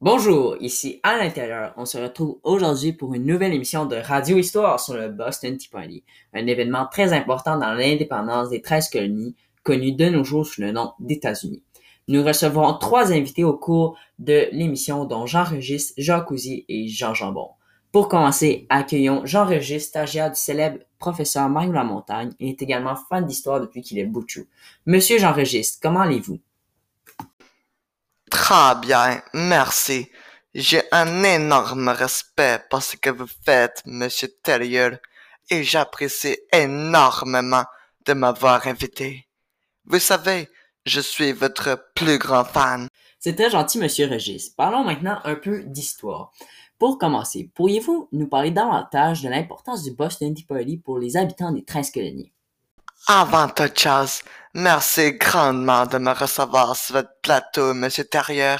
Bonjour, ici à l'intérieur. On se retrouve aujourd'hui pour une nouvelle émission de Radio Histoire sur le Boston Tea un événement très important dans l'indépendance des 13 colonies, connu de nos jours sous le nom d'États-Unis. Nous recevrons trois invités au cours de l'émission, dont Jean-Régis, Jacques Cousy et Jean Jambon. Pour commencer, accueillons Jean-Régis, stagiaire du célèbre professeur Mario Lamontagne. Il est également fan d'histoire depuis qu'il est bouchou. Monsieur Jean-Régis, comment allez-vous? Très bien, merci. J'ai un énorme respect pour ce que vous faites, monsieur Terrier, et j'apprécie énormément de m'avoir invité. Vous savez, je suis votre plus grand fan. C'est très gentil, Monsieur Régis. Parlons maintenant un peu d'histoire. Pour commencer, pourriez-vous nous parler davantage de l'importance du Boston Tea Party pour les habitants des 13 colonies? Avant toute chose, merci grandement de me recevoir sur votre plateau, monsieur Terrier.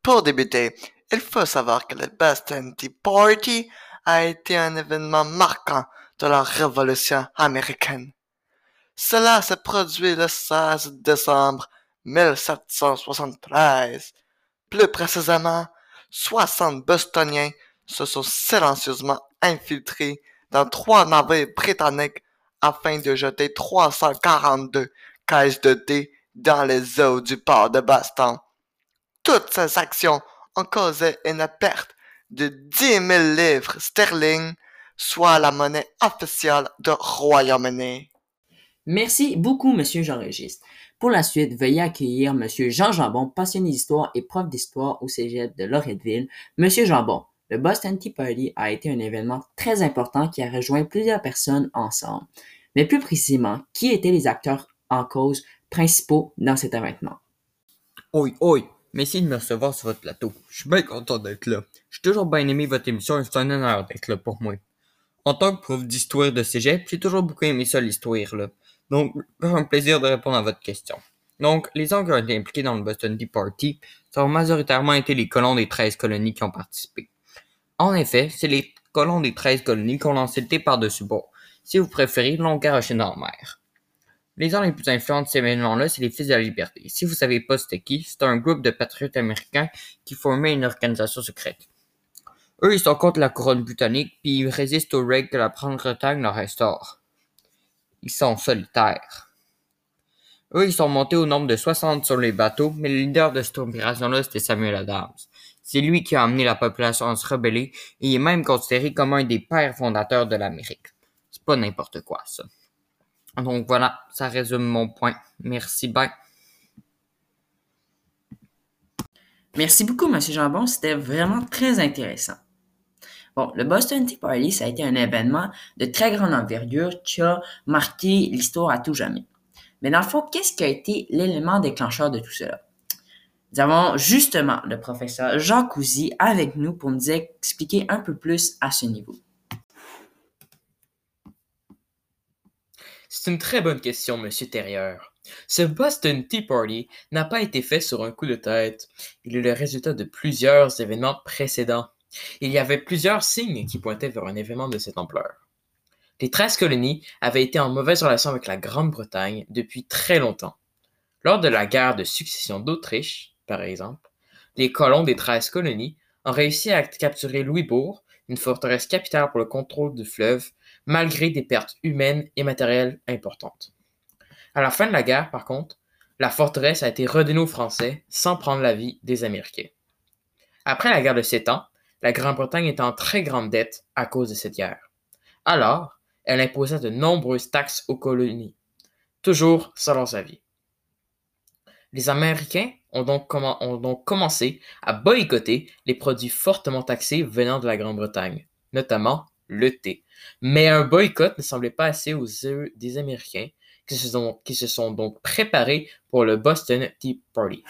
Pour débuter, il faut savoir que le Boston Tea Party a été un événement marquant de la Révolution américaine. Cela s'est produit le 16 décembre 1773. Plus précisément, 60 Bostoniens se sont silencieusement infiltrés dans trois navires britanniques afin de jeter 342 caisses de thé dans les eaux du port de Boston. Toutes ces actions ont causé une perte de 10 000 livres sterling, soit la monnaie officielle du Royaume-Uni. Merci beaucoup, Monsieur Jean-Régis. Pour la suite, veuillez accueillir Monsieur Jean Jambon, passionné d'histoire et prof d'histoire au cégep de Loretteville. Monsieur Jambon, le Boston Tea Party a été un événement très important qui a rejoint plusieurs personnes ensemble. Mais plus précisément, qui étaient les acteurs en cause principaux dans cet événement? Oi, oi, merci de me recevoir sur votre plateau. Je suis bien content d'être là. J'ai toujours bien aimé votre émission et c'est un honneur d'être là pour moi. En tant que prof d'histoire de cégep, j'ai toujours beaucoup aimé ça l'histoire, là. Donc, un plaisir de répondre à votre question. Donc, les hommes qui ont été impliqués dans le Boston Tea Party, ont majoritairement été les colons des 13 colonies qui ont participé. En effet, c'est les colons des 13 colonies qui ont lancé le thé par-dessus bord. Si vous préférez, l'ont garoché dans la mer. Les hommes les plus influents de ces événements-là, c'est les Fils de la Liberté. Si vous savez pas c'était qui, c'est un groupe de patriotes américains qui formaient une organisation secrète. Eux, ils sont contre la couronne britannique, puis ils résistent aux règles que la Grande-Bretagne leur instaure. Ils sont solitaires. Eux, ils sont montés au nombre de 60 sur les bateaux, mais le leader de cette opération-là, c'était Samuel Adams. C'est lui qui a amené la population à se rebeller et il est même considéré comme un des pères fondateurs de l'Amérique. C'est pas n'importe quoi, ça. Donc voilà, ça résume mon point. Merci, bye. Merci beaucoup, Monsieur Jambon. C'était vraiment très intéressant. Bon, le Boston Tea Party, ça a été un événement de très grande envergure qui a marqué l'histoire à tout jamais. Mais dans le fond, qu'est-ce qui a été l'élément déclencheur de tout cela? Nous avons justement le professeur Jean Cousy avec nous pour nous expliquer un peu plus à ce niveau. C'est une très bonne question, Monsieur Terrier. Ce Boston Tea Party n'a pas été fait sur un coup de tête. Il est le résultat de plusieurs événements précédents. Il y avait plusieurs signes qui pointaient vers un événement de cette ampleur. Les treize colonies avaient été en mauvaise relation avec la Grande-Bretagne depuis très longtemps. Lors de la guerre de succession d'Autriche, par exemple, les colons des treize colonies ont réussi à capturer Louisbourg, une forteresse capitale pour le contrôle du fleuve, malgré des pertes humaines et matérielles importantes. À la fin de la guerre, par contre, la forteresse a été redonnée aux Français sans prendre la vie des Américains. Après la guerre de Sept Ans, la Grande-Bretagne est en très grande dette à cause de cette guerre. Alors, elle imposa de nombreuses taxes aux colonies, toujours selon sa vie. Les Américains ont donc, commencé à boycotter les produits fortement taxés venant de la Grande-Bretagne, notamment le thé. Mais un boycott ne semblait pas assez aux yeux des Américains qui se sont donc préparés pour le Boston Tea Party.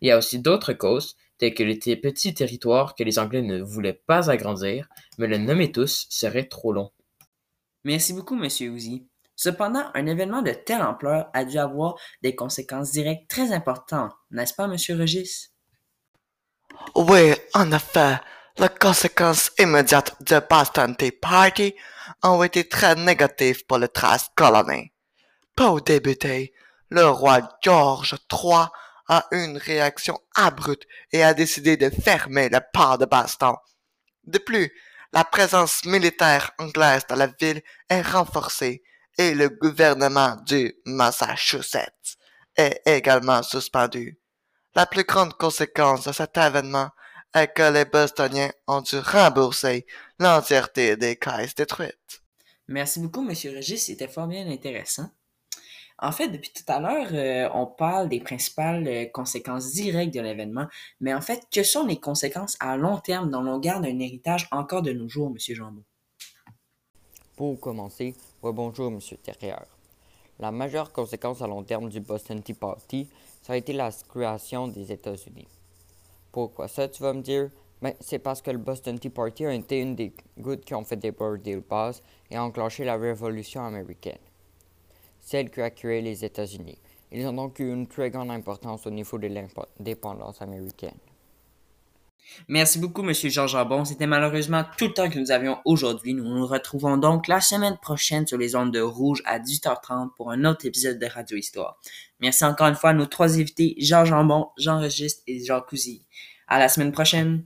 Il y a aussi d'autres causes, telles que les petits territoires que les Anglais ne voulaient pas agrandir, mais le nommer tous serait trop long. Merci beaucoup, Monsieur Ouzy. Cependant, un événement de telle ampleur a dû avoir des conséquences directes très importantes, n'est-ce pas, Monsieur Regis? Oui, en effet, Les conséquences immédiates de Boston Tea Party ont été très négatives pour le trace colonie. Pour débuter, le roi George III a eu une réaction abrupte et a décidé de fermer le port de Boston. De plus, la présence militaire anglaise dans la ville est renforcée et le gouvernement du Massachusetts est également suspendu. La plus grande conséquence de cet événement est que les Bostoniens ont dû rembourser l'entièreté des caisses détruites. Merci beaucoup, Monsieur Régis. C'était fort bien intéressant. En fait, depuis tout à l'heure, euh, on parle des principales euh, conséquences directes de l'événement, mais en fait, que sont les conséquences à long terme dont on garde un héritage encore de nos jours, Monsieur Jambon? Pour commencer, bonjour Monsieur Terrier. La majeure conséquence à long terme du Boston Tea Party, ça a été la création des États-Unis. Pourquoi ça, tu vas me dire? Ben, c'est parce que le Boston Tea Party a été une des gouttes qui ont fait déborder le base et a enclenché la révolution américaine celle qui a créé les États-Unis. Ils ont donc eu une très grande importance au niveau de l'indépendance américaine. Merci beaucoup, Monsieur Georges Arbon. C'était malheureusement tout le temps que nous avions aujourd'hui. Nous nous retrouvons donc la semaine prochaine sur les ondes de Rouge à 18h30 pour un autre épisode de Radio Histoire. Merci encore une fois à nos trois invités, Jean Jambon, Jean Registre et Jean Cousy. À la semaine prochaine.